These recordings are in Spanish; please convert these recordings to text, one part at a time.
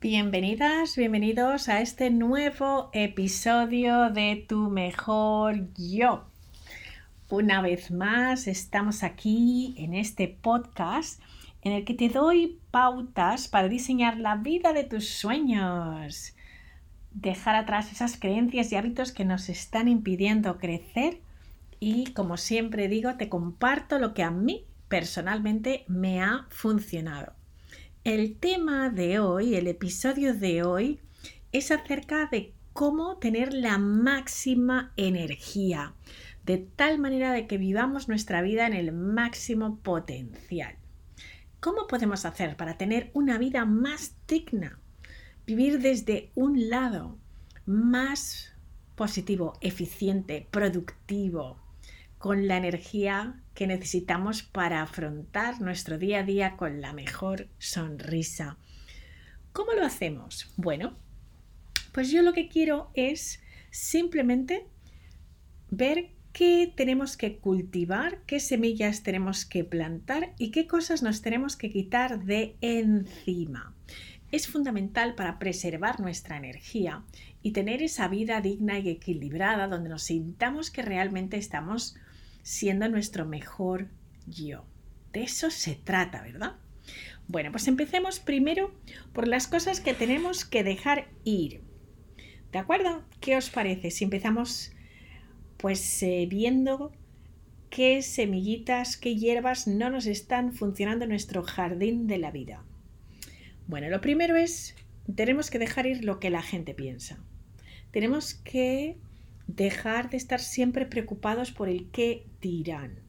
Bienvenidas, bienvenidos a este nuevo episodio de Tu Mejor Yo. Una vez más estamos aquí en este podcast en el que te doy pautas para diseñar la vida de tus sueños. Dejar atrás esas creencias y hábitos que nos están impidiendo crecer y como siempre digo, te comparto lo que a mí personalmente me ha funcionado. El tema de hoy, el episodio de hoy, es acerca de cómo tener la máxima energía, de tal manera de que vivamos nuestra vida en el máximo potencial. ¿Cómo podemos hacer para tener una vida más digna? Vivir desde un lado más positivo, eficiente, productivo, con la energía que necesitamos para afrontar nuestro día a día con la mejor sonrisa. ¿Cómo lo hacemos? Bueno, pues yo lo que quiero es simplemente ver qué tenemos que cultivar, qué semillas tenemos que plantar y qué cosas nos tenemos que quitar de encima. Es fundamental para preservar nuestra energía y tener esa vida digna y equilibrada donde nos sintamos que realmente estamos siendo nuestro mejor yo. De eso se trata, ¿verdad? Bueno, pues empecemos primero por las cosas que tenemos que dejar ir. ¿De acuerdo? ¿Qué os parece si empezamos pues eh, viendo qué semillitas, qué hierbas no nos están funcionando en nuestro jardín de la vida? Bueno, lo primero es, tenemos que dejar ir lo que la gente piensa. Tenemos que dejar de estar siempre preocupados por el qué dirán.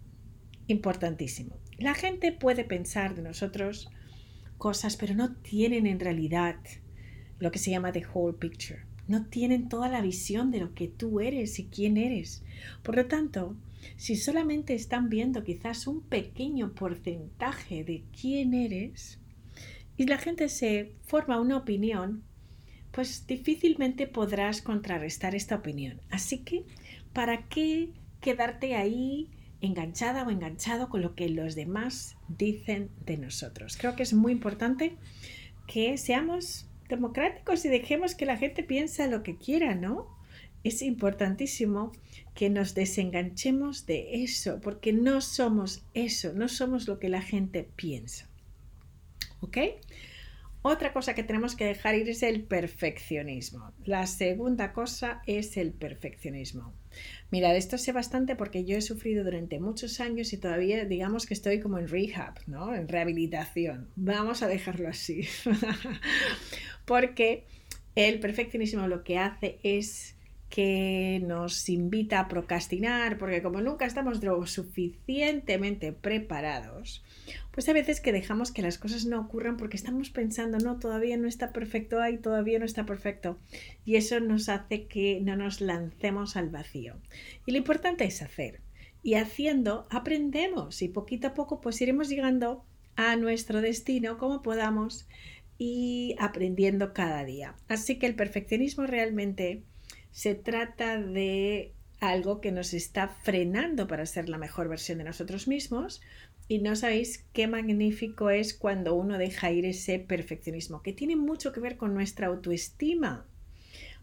Importantísimo. La gente puede pensar de nosotros cosas, pero no tienen en realidad lo que se llama the whole picture. No tienen toda la visión de lo que tú eres y quién eres. Por lo tanto, si solamente están viendo quizás un pequeño porcentaje de quién eres y la gente se forma una opinión, pues difícilmente podrás contrarrestar esta opinión. Así que, ¿para qué quedarte ahí enganchada o enganchado con lo que los demás dicen de nosotros? Creo que es muy importante que seamos democráticos y dejemos que la gente piense lo que quiera, ¿no? Es importantísimo que nos desenganchemos de eso, porque no somos eso, no somos lo que la gente piensa. ¿Ok? Otra cosa que tenemos que dejar ir es el perfeccionismo. La segunda cosa es el perfeccionismo. Mira, de esto sé bastante porque yo he sufrido durante muchos años y todavía digamos que estoy como en rehab, ¿no? En rehabilitación. Vamos a dejarlo así. porque el perfeccionismo lo que hace es que nos invita a procrastinar, porque como nunca estamos lo suficientemente preparados, pues hay veces que dejamos que las cosas no ocurran porque estamos pensando, no, todavía no está perfecto, ay, todavía no está perfecto. Y eso nos hace que no nos lancemos al vacío. Y lo importante es hacer. Y haciendo aprendemos y poquito a poco pues iremos llegando a nuestro destino como podamos y aprendiendo cada día. Así que el perfeccionismo realmente se trata de algo que nos está frenando para ser la mejor versión de nosotros mismos, y no sabéis qué magnífico es cuando uno deja ir ese perfeccionismo, que tiene mucho que ver con nuestra autoestima.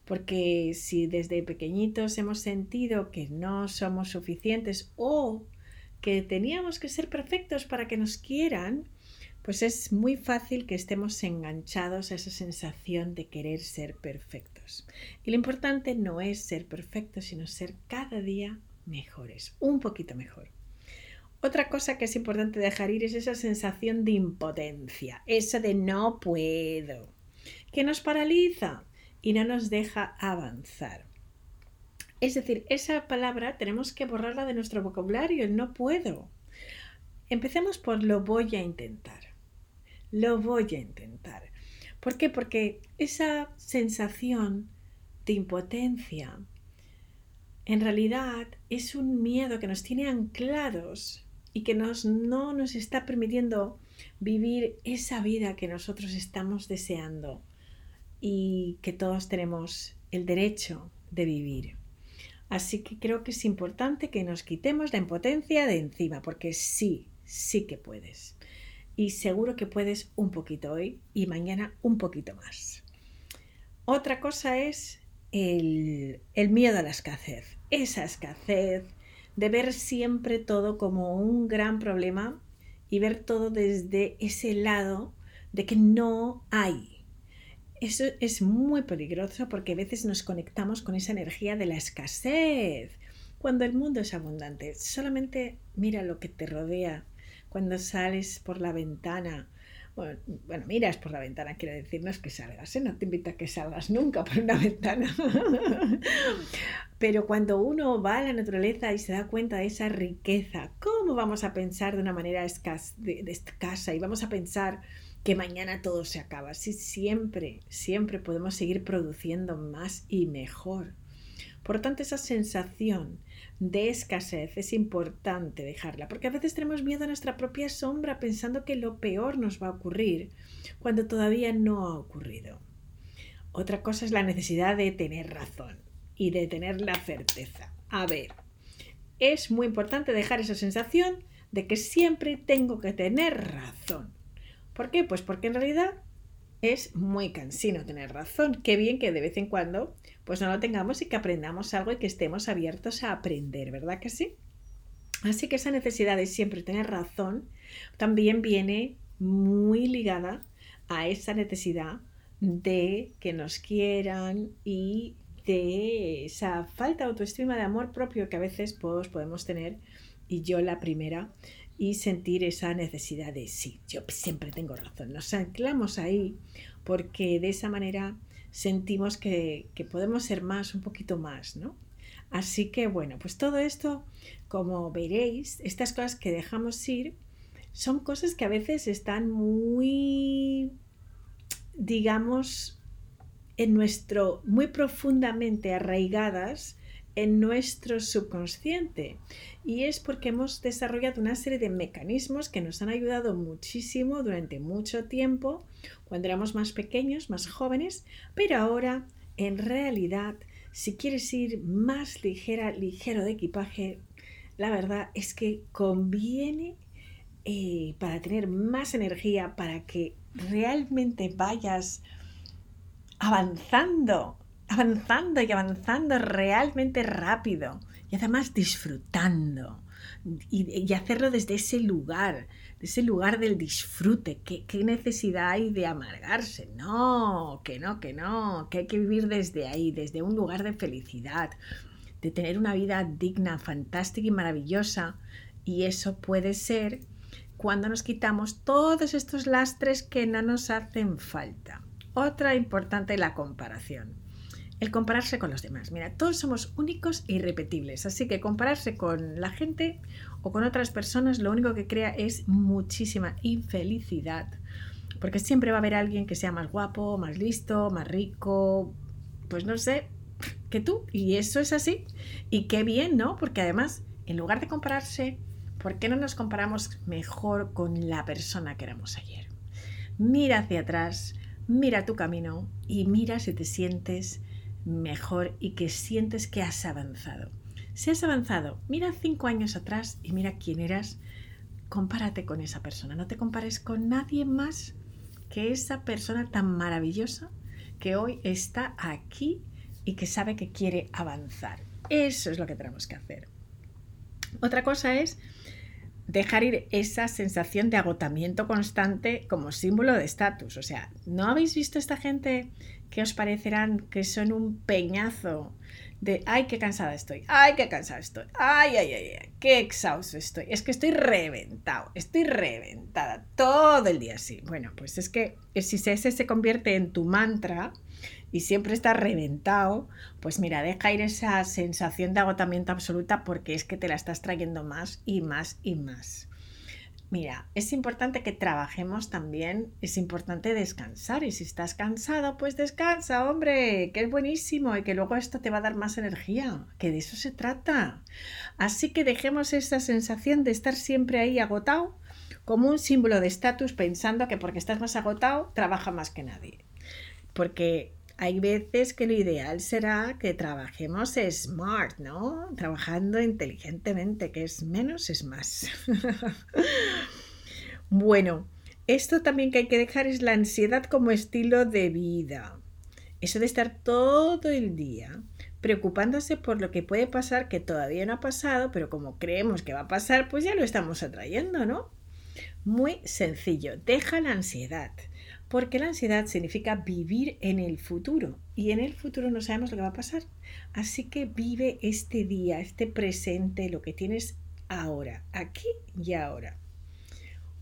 Porque si desde pequeñitos hemos sentido que no somos suficientes o que teníamos que ser perfectos para que nos quieran, pues es muy fácil que estemos enganchados a esa sensación de querer ser perfectos. Y lo importante no es ser perfectos, sino ser cada día mejores, un poquito mejor. Otra cosa que es importante dejar ir es esa sensación de impotencia, eso de no puedo, que nos paraliza y no nos deja avanzar. Es decir, esa palabra tenemos que borrarla de nuestro vocabulario, el no puedo. Empecemos por lo voy a intentar. Lo voy a intentar. ¿Por qué? Porque esa sensación de impotencia en realidad es un miedo que nos tiene anclados y que nos, no nos está permitiendo vivir esa vida que nosotros estamos deseando y que todos tenemos el derecho de vivir. Así que creo que es importante que nos quitemos la impotencia de encima, porque sí, sí que puedes. y seguro que puedes un poquito hoy y mañana un poquito más. Otra cosa es el, el miedo a la escasez. Esa escasez de ver siempre todo como un gran problema y ver todo desde ese lado de que no hay. Eso es muy peligroso porque a veces nos conectamos con esa energía de la escasez. Cuando el mundo es abundante, solamente mira lo que te rodea. Cuando sales por la ventana, bueno, miras por la ventana, quiero decir, no es que salgas, ¿eh? no te invito a que salgas nunca por una ventana. Pero cuando uno va a la naturaleza y se da cuenta de esa riqueza, ¿cómo vamos a pensar de una manera escasa y vamos a pensar que mañana todo se acaba? Si siempre, siempre podemos seguir produciendo más y mejor. Por lo tanto, esa sensación de escasez es importante dejarla, porque a veces tenemos miedo a nuestra propia sombra pensando que lo peor nos va a ocurrir cuando todavía no ha ocurrido. Otra cosa es la necesidad de tener razón y de tener la certeza. A ver, es muy importante dejar esa sensación de que siempre tengo que tener razón. ¿Por qué? Pues porque en realidad es muy cansino tener razón. Qué bien que de vez en cuando pues no lo tengamos y que aprendamos algo y que estemos abiertos a aprender, ¿verdad que sí? Así que esa necesidad de siempre tener razón también viene muy ligada a esa necesidad de que nos quieran y de esa falta de autoestima de amor propio que a veces todos podemos tener y yo la primera y sentir esa necesidad de sí, yo siempre tengo razón. Nos anclamos ahí porque de esa manera sentimos que, podemos ser más, un poquito más, ¿no? Así que bueno, pues todo esto, como veréis, estas cosas que dejamos ir son cosas que a veces están muy, digamos, en nuestro, muy profundamente arraigadas en nuestro subconsciente. Y es porque hemos desarrollado una serie de mecanismos que nos han ayudado muchísimo durante mucho tiempo, cuando éramos más pequeños, más jóvenes, pero ahora, en realidad, si quieres ir más ligera, ligero de equipaje, la verdad es que conviene eh, para tener más energía, para que realmente vayas avanzando avanzando y avanzando realmente rápido y además disfrutando y, hacerlo desde ese lugar, ese lugar del disfrute. ¿Qué, ¿Qué, necesidad hay de amargarse? No, que no, que no, que hay que vivir desde ahí, desde un lugar de felicidad, de tener una vida digna, fantástica y maravillosa. Y eso puede ser cuando nos quitamos todos estos lastres que no nos hacen falta. Otra importante, la comparación el compararse con los demás. Mira, todos somos únicos e irrepetibles, así que compararse con la gente o con otras personas lo único que crea es muchísima infelicidad, porque siempre va a haber alguien que sea más guapo, más listo, más rico, pues no sé, que tú, y eso es así. Y qué bien, ¿no? Porque además, en lugar de compararse, ¿por qué no nos comparamos mejor con la persona que éramos ayer? Mira hacia atrás, mira tu camino y mira si te sientes mejor y que sientes que has avanzado. Si has avanzado, mira cinco años atrás y mira quién eras, compárate con esa persona. No te compares con nadie más que esa persona tan maravillosa que hoy está aquí y que sabe que quiere avanzar. Eso es lo que tenemos que hacer. Otra cosa es dejar ir esa sensación de agotamiento constante como símbolo de estatus. O sea, ¿no habéis visto esta gente que os parecerán que son un peñazo de ay, qué cansada estoy, ay, qué cansada estoy, ay, ay, ay, ay, qué exhausto estoy, es que estoy reventado, estoy reventada todo el día así. Bueno, pues es que si ese se convierte en tu mantra, y siempre estás reventado, pues mira, deja ir esa sensación de agotamiento absoluta porque es que te la estás trayendo más y más y más. Mira, es importante que trabajemos también, es importante descansar y si estás cansado, pues descansa, hombre, que es buenísimo y que luego esto te va a dar más energía, que de eso se trata. Así que dejemos esa sensación de estar siempre ahí agotado como un símbolo de estatus pensando que porque estás más agotado, trabaja más que nadie. Porque hay veces que lo ideal será que trabajemos smart, ¿no? Trabajando inteligentemente, que es menos es más. bueno, esto también que hay que dejar es la ansiedad como estilo de vida. Eso de estar todo el día preocupándose por lo que puede pasar que todavía no ha pasado, pero como creemos que va a pasar, pues ya lo estamos atrayendo, ¿no? Muy sencillo, deja la ansiedad, porque la ansiedad significa vivir en el futuro y en el futuro no sabemos lo que va a pasar. Así que vive este día, este presente, lo que tienes ahora, aquí y ahora.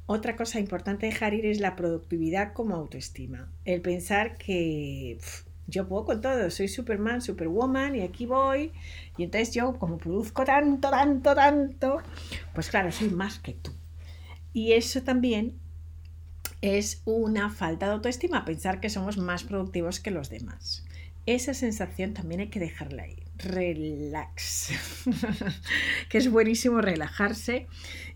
Otra cosa importante dejar ir es la productividad como autoestima. El pensar que yo puedo con todo, soy Superman, Superwoman y aquí voy. Y entonces yo como produzco tanto, tanto, tanto, pues claro, soy más que tú. Y eso también es una falta de autoestima, pensar que somos más productivos que los demás. Esa sensación también hay que dejarla ahí. Relax. que es buenísimo relajarse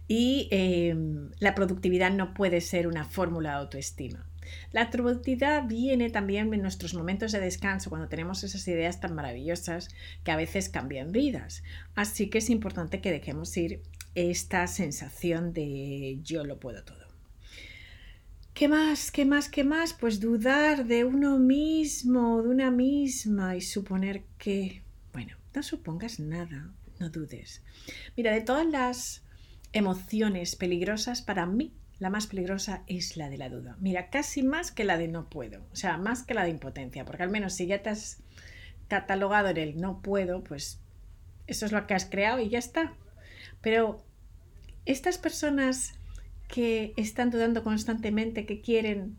y em, la productividad no puede ser una fórmula de autoestima. La productividad viene también en nuestros momentos de descanso, cuando tenemos esas ideas tan maravillosas que a veces cambian vidas. Así que es importante que dejemos ir esta sensación de yo lo puedo todo. ¿Qué más? ¿Qué más? ¿Qué más? Pues dudar de uno mismo, de una misma y suponer que, bueno, no supongas nada, no dudes. Mira, de todas las emociones peligrosas, para mí la más peligrosa es la de la duda. Mira, casi más que la de no puedo, o sea, más que la de impotencia, porque al menos si ya te has catalogado en el no puedo, pues eso es lo que has creado y ya está. Pero estas personas que están dudando constantemente, que quieren,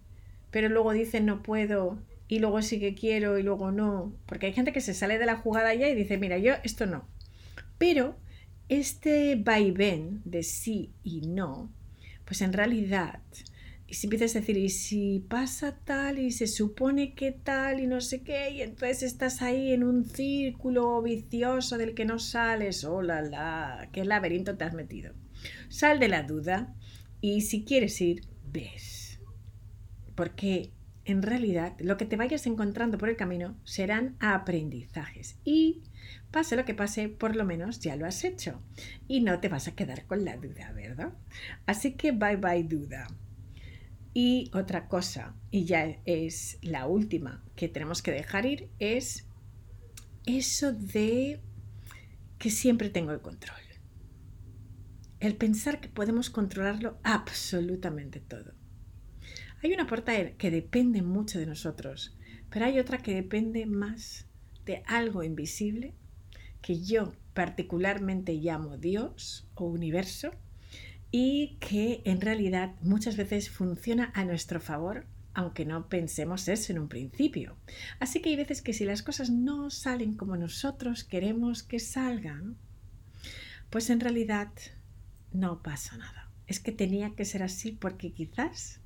pero luego dicen no puedo y luego sí que quiero y luego no, porque hay gente que se sale de la jugada ya y dice, mira, yo esto no. Pero este vaivén de sí y no pues en realidad, y si empiezas a decir, y si pasa tal, y se supone que tal, y no sé qué, y entonces estás ahí en un círculo vicioso del que no sales, oh la la, qué laberinto te has metido. Sal de la duda y si quieres ir, ves. Porque en realidad lo que te vayas encontrando por el camino serán aprendizajes y pase lo que pase, por lo menos ya lo has hecho y no te vas a quedar con la duda, ¿verdad? Así que bye bye duda. Y otra cosa, y ya es la última que tenemos que dejar ir, es eso de que siempre tengo el control. El pensar que podemos controlarlo absolutamente todo. Hay una parte que depende mucho de nosotros, pero hay otra que depende más de algo invisible que yo particularmente llamo Dios o universo y que en realidad muchas veces funciona a nuestro favor aunque no pensemos eso en un principio. Así que hay veces que si las cosas no salen como nosotros queremos que salgan, pues en realidad no pasa nada. Es que tenía que ser así porque quizás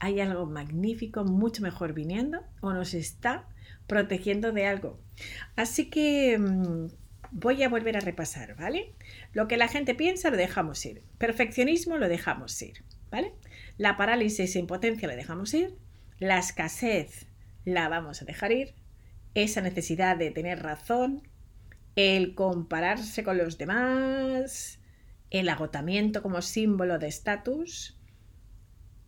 hay algo magnífico, mucho mejor viniendo o nos está protegiendo de algo. Así que mm, voy a volver a repasar, ¿vale? Lo que la gente piensa lo dejamos ir. Perfeccionismo lo dejamos ir, ¿vale? La parálisis e impotencia lo dejamos ir. La escasez la vamos a dejar ir. Esa necesidad de tener razón. El compararse con los demás. El agotamiento como símbolo de estatus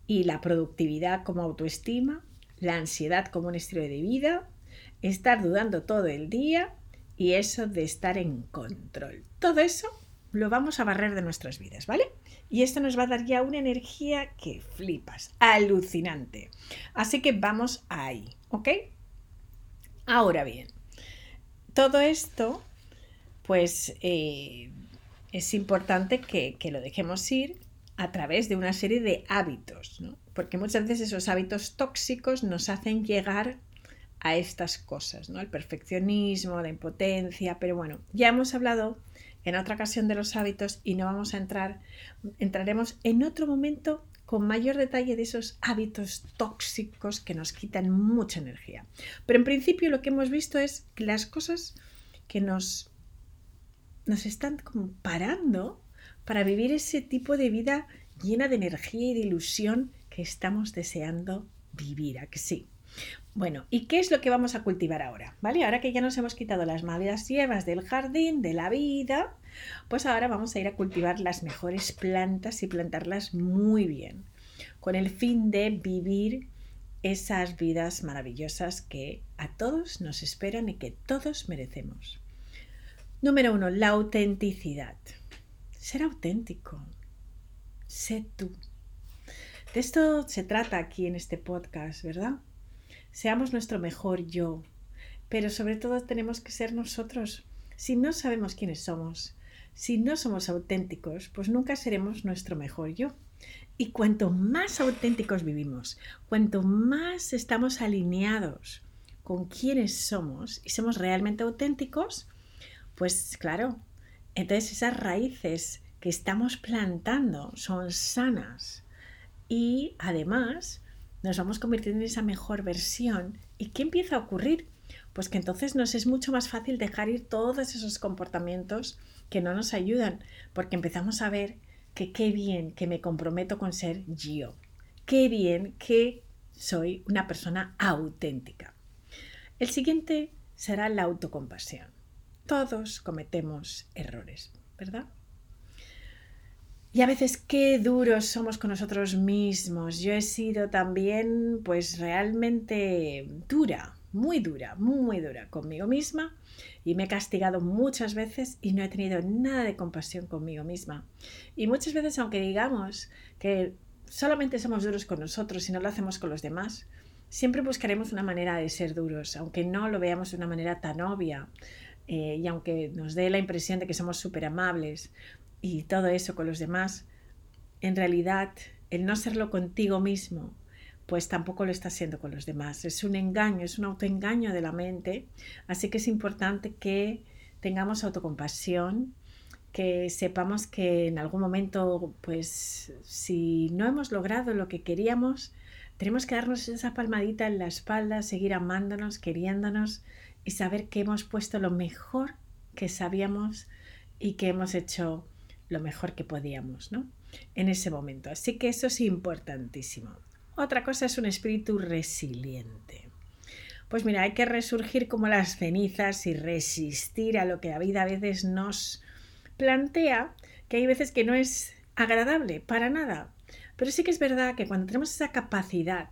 y la productividad como autoestima, la ansiedad como un estilo de vida, estar dudando todo el día y eso de estar en control. Todo eso lo vamos a barrer de nuestras vidas, ¿vale? Y esto nos va a dar ya una energía que flipas, alucinante. Así que vamos ahí, ¿ok? Ahora bien, todo esto, pues eh, es importante que, que lo dejemos ir a través de una serie de hábitos, ¿no? porque muchas veces esos hábitos tóxicos nos hacen llegar a estas cosas, ¿no? El perfeccionismo, la impotencia, pero bueno, ya hemos hablado en otra ocasión de los hábitos y no vamos a entrar, entraremos en otro momento con mayor detalle de esos hábitos tóxicos que nos quitan mucha energía. Pero en principio lo que hemos visto es que las cosas que nos, nos están comparando para vivir ese tipo de vida llena de energía y de ilusión que estamos deseando vivir, ¿a que sí? Bueno, ¿y qué es lo que vamos a cultivar ahora? ¿Vale? Ahora que ya nos hemos quitado las malas hierbas del jardín, de la vida, pues ahora vamos a ir a cultivar las mejores plantas y plantarlas muy bien. con el fin de vivir esas vidas maravillosas que a todos nos esperan y que todos merecemos. Número uno, la autenticidad. Ser auténtico. Sé tú. De esto se trata aquí en este podcast, ¿verdad? Seamos nuestro mejor yo, pero sobre todo tenemos que ser nosotros. Si no sabemos quiénes somos, si no somos auténticos, pues nunca seremos nuestro mejor yo. Y cuanto más auténticos vivimos, cuanto más estamos alineados con quienes somos y somos realmente auténticos, pues claro, entonces esas raíces que estamos plantando son sanas y además nos vamos convirtiendo en esa mejor versión. ¿Y qué empieza a ocurrir? Pues que entonces nos es mucho más fácil dejar ir todos esos comportamientos que no nos ayudan, porque empezamos a ver que qué bien que me comprometo con ser yo, qué bien que soy una persona auténtica. El siguiente será la autocompasión. Todos cometemos errores, ¿verdad? Y a veces qué duros somos con nosotros mismos. Yo he sido también pues realmente dura, muy dura, muy dura conmigo misma y me he castigado muchas veces y no he tenido nada de compasión conmigo misma. Y muchas veces, aunque digamos que solamente somos duros con nosotros y no lo hacemos con los demás, siempre buscaremos una manera de ser duros, aunque no lo veamos de una manera tan obvia. Eh, y aunque nos dé la impresión de que somos súper amables y todo eso con los demás, en realidad el no serlo contigo mismo pues tampoco lo está haciendo con los demás. Es un engaño, es un autoengaño de la mente. Así que es importante que tengamos autocompasión, que sepamos que en algún momento, pues si no hemos logrado lo que queríamos, tenemos que darnos esa palmadita en la espalda, seguir amándonos, queriéndonos y saber que hemos puesto lo mejor que sabíamos y que hemos hecho lo mejor que podíamos, ¿no? En ese momento. Así que eso es importantísimo. Otra cosa es un espíritu resiliente. Pues mira, hay que resurgir como las cenizas y resistir a lo que la vida a veces nos plantea, que hay veces que no es agradable para nada. Pero sí que es verdad que cuando tenemos esa capacidad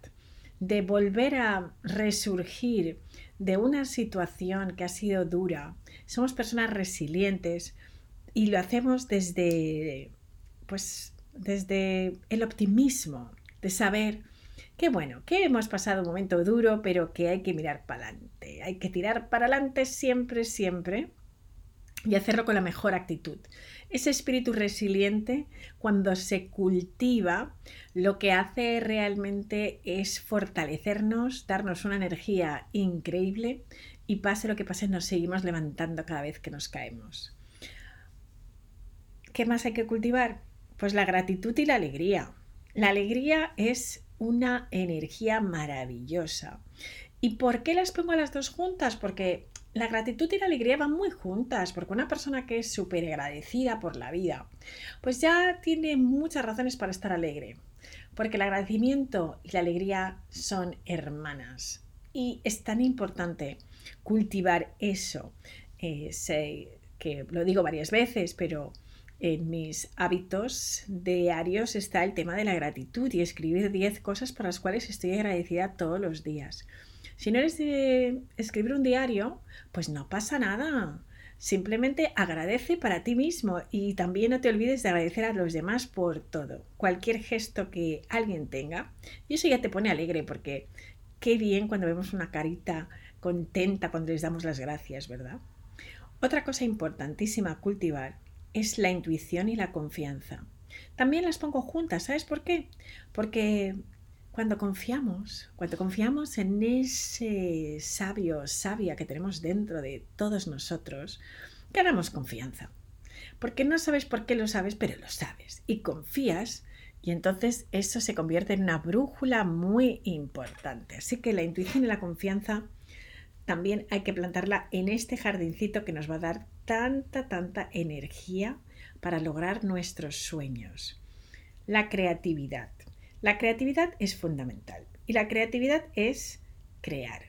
de volver a resurgir de una situación que ha sido dura, somos personas resilientes y lo hacemos desde pues desde el optimismo de saber Qué bueno, que hemos pasado un momento duro, pero que hay que mirar para adelante. Hay que tirar para adelante siempre, siempre y hacerlo con la mejor actitud. Ese espíritu resiliente, cuando se cultiva, lo que hace realmente es fortalecernos, darnos una energía increíble y pase lo que pase, nos seguimos levantando cada vez que nos caemos. ¿Qué más hay que cultivar? Pues la gratitud y la alegría. La alegría es una energía maravillosa. ¿Y por qué las pongo las dos juntas? Porque la gratitud y la alegría van muy juntas, porque una persona que es súper agradecida por la vida, pues ya tiene muchas razones para estar alegre, porque el agradecimiento y la alegría son hermanas. Y es tan importante cultivar eso, eh, que lo digo varias veces, pero en mis hábitos diarios está el tema de la gratitud y escribir 10 cosas por las cuales estoy agradecida todos los días. Si no eres de escribir un diario, pues no pasa nada. Simplemente agradece para ti mismo y también no te olvides de agradecer a los demás por todo. Cualquier gesto que alguien tenga. Y eso ya te pone alegre porque qué bien cuando vemos una carita contenta cuando les damos las gracias, ¿verdad? Otra cosa importantísima a cultivar es la intuición y la confianza. También las pongo juntas, ¿sabes por qué? Porque cuando confiamos, cuando confiamos en ese sabio, sabia que tenemos dentro de todos nosotros, ganamos confianza. Porque no sabes por qué lo sabes, pero lo sabes y confías y entonces eso se convierte en una brújula muy importante. Así que la intuición y la confianza también hay que plantarla en este jardincito que nos va a dar tanta, tanta energía para lograr nuestros sueños. La creatividad. La creatividad es fundamental y la creatividad es crear.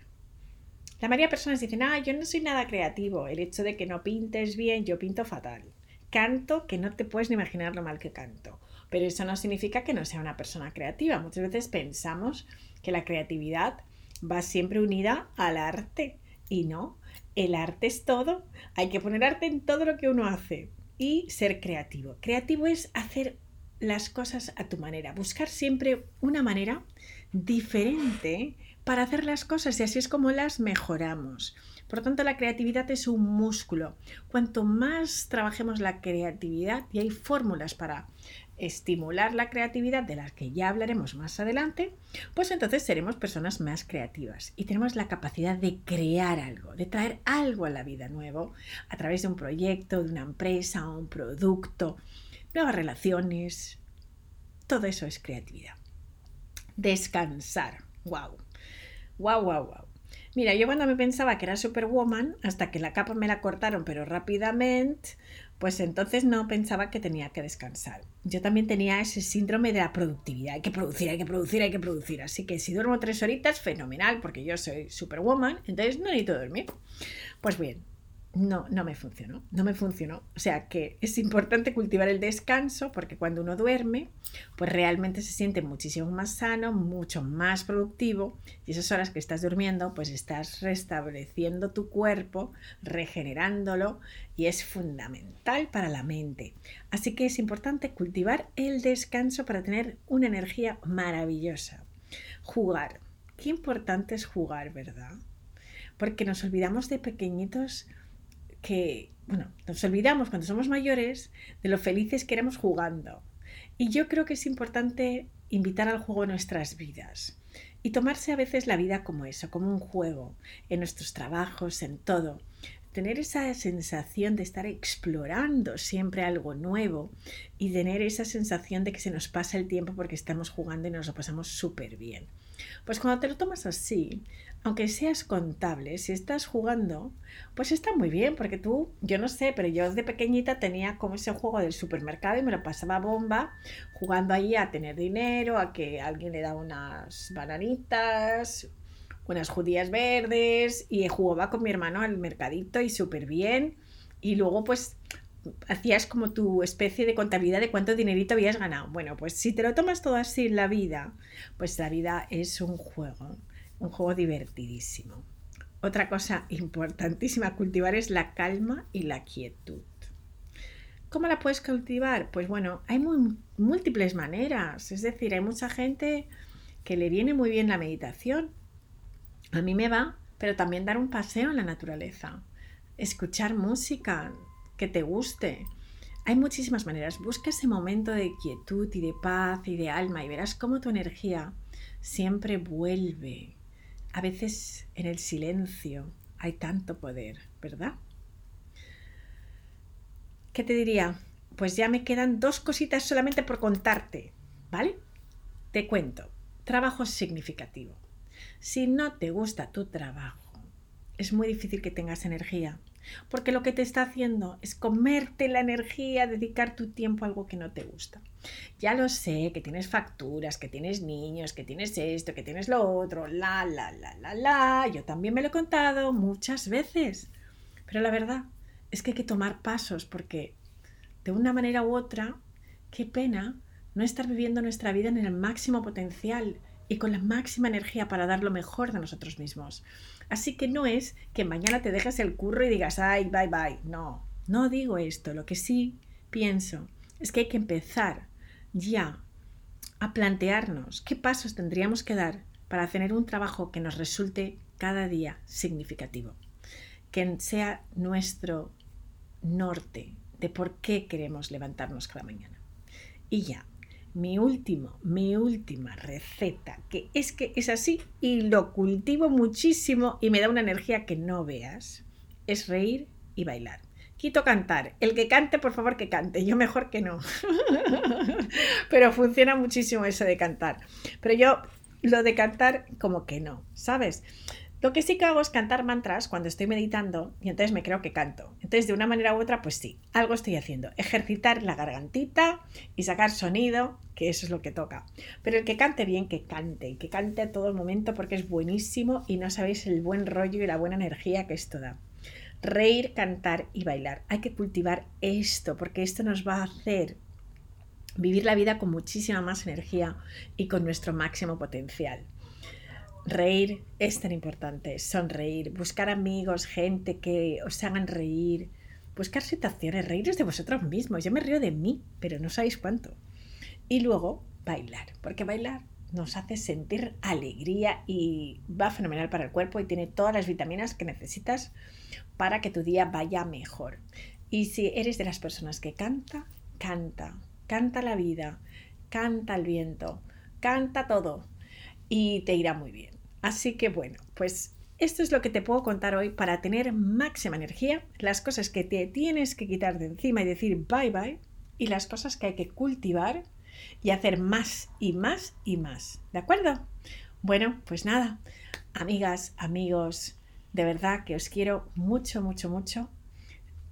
La mayoría de personas dicen, ah, yo no soy nada creativo, el hecho de que no pintes bien, yo pinto fatal. Canto que no te puedes ni imaginar lo mal que canto. Pero eso no significa que no sea una persona creativa. Muchas veces pensamos que la creatividad va siempre unida al arte y no, el arte es todo. Hay que poner arte en todo lo que uno hace y ser creativo. Creativo es hacer las cosas a tu manera, buscar siempre una manera diferente para hacer las cosas y así es como las mejoramos. Por lo tanto, la creatividad es un músculo. Cuanto más trabajemos la creatividad, y hay fórmulas para estimular la creatividad de las que ya hablaremos más adelante, pues entonces seremos personas más creativas y tenemos la capacidad de crear algo, de traer algo a la vida nuevo a través de un proyecto, de una empresa, un producto, nuevas relaciones. Todo eso es creatividad. Descansar. Wow. Wow, wow, wow. Mira, yo cuando me pensaba que era Superwoman, hasta que la capa me la cortaron, pero rápidamente, pues entonces no pensaba que tenía que descansar. Yo también tenía ese síndrome de la productividad. Hay que producir, hay que producir, hay que producir. Así que si duermo tres horitas, fenomenal, porque yo soy Superwoman, entonces no necesito dormir. Pues bien, no, no me funcionó, no me funcionó. O sea que es importante cultivar el descanso porque cuando uno duerme, pues realmente se siente muchísimo más sano, mucho más productivo y esas horas que estás durmiendo, pues estás restableciendo tu cuerpo, regenerándolo y es fundamental para la mente. Así que es importante cultivar el descanso para tener una energía maravillosa. Jugar. Qué importante es jugar, ¿verdad? Porque nos olvidamos de pequeñitos que, bueno, nos olvidamos cuando somos mayores de lo felices que éramos jugando. Y yo creo que es importante invitar al juego en nuestras vidas y tomarse a veces la vida como eso, como un juego, en nuestros trabajos, en todo. Tener esa sensación de estar explorando siempre algo nuevo y tener esa sensación de que se nos pasa el tiempo porque estamos jugando y nos lo pasamos súper bien. Pues cuando te lo tomas así, aunque seas contable, si estás jugando, pues está muy bien, porque tú, yo no sé, pero yo desde pequeñita tenía como ese juego del supermercado y me lo pasaba bomba, jugando ahí a tener dinero, a que alguien le da unas bananitas, unas judías verdes, y jugaba con mi hermano al mercadito y súper bien. Y luego, pues, hacías como tu especie de contabilidad de cuánto dinerito habías ganado. Bueno, pues si te lo tomas todo así en la vida, pues la vida es un juego un juego divertidísimo. Otra cosa importantísima a cultivar es la calma y la quietud. ¿Cómo la puedes cultivar? Pues bueno, hay múltiples maneras. Es decir, hay mucha gente que le viene muy bien la meditación. A mí me va, pero también dar un paseo en la naturaleza. Escuchar música que te guste. Hay muchísimas maneras. Busca ese momento de quietud y de paz y de alma y verás cómo tu energía siempre vuelve a veces en el silencio hay tanto poder, ¿verdad? ¿Qué te diría? Pues ya me quedan dos cositas solamente por contarte, ¿vale? Te cuento. Trabajo significativo. Si no te gusta tu trabajo, es muy difícil que tengas energía porque lo que te está haciendo es comerte la energía, dedicar tu tiempo a algo que no te gusta. Ya lo sé, que tienes facturas, que tienes niños, que tienes esto, que tienes lo otro, la, la, la, la, la. Yo también me lo he contado muchas veces. Pero la verdad es que hay que tomar pasos porque de una manera u otra, qué pena no estar viviendo nuestra vida en el máximo potencial y con la máxima energía para dar lo mejor de nosotros mismos. Así que no es que mañana te dejes el curro y digas, ay, bye, bye. No, no digo esto. Lo que sí pienso es que hay que empezar ya a plantearnos qué pasos tendríamos que dar para tener un trabajo que nos resulte cada día significativo, que sea nuestro norte de por qué queremos levantarnos cada mañana. Y ya, mi último, mi última receta, que es que es así y lo cultivo muchísimo y me da una energía que no veas, es reír y bailar. Quito cantar. El que cante, por favor, que cante. Yo mejor que no. Pero funciona muchísimo eso de cantar. Pero yo lo de cantar como que no, ¿sabes? Lo que sí que hago es cantar mantras cuando estoy meditando y entonces me creo que canto. Entonces, de una manera u otra, pues sí, algo estoy haciendo. Ejercitar la gargantita y sacar sonido, que eso es lo que toca. Pero el que cante bien, que cante, que cante a todo momento porque es buenísimo y no sabéis el buen rollo y la buena energía que esto da. Reír, cantar y bailar. Hay que cultivar esto porque esto nos va a hacer vivir la vida con muchísima más energía y con nuestro máximo potencial. Reír es tan importante, sonreír, buscar amigos, gente que os hagan reír, buscar situaciones, reíros de vosotros mismos. Yo me río de mí, pero no sabéis cuánto. Y luego bailar, porque bailar nos hace sentir alegría y va fenomenal para el cuerpo y tiene todas las vitaminas que necesitas para que tu día vaya mejor. Y si eres de las personas que canta, canta, canta la vida, canta el viento, canta todo y te irá muy bien. Así que bueno, pues esto es lo que te puedo contar hoy para tener máxima energía, las cosas que te tienes que quitar de encima y decir bye bye y las cosas que hay que cultivar y hacer más y más y más. ¿De acuerdo? Bueno, pues nada, amigas, amigos, de verdad que os quiero mucho, mucho, mucho.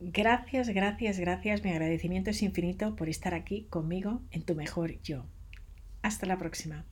Gracias, gracias, gracias. Mi agradecimiento es infinito por estar aquí conmigo en tu mejor yo. Hasta la próxima.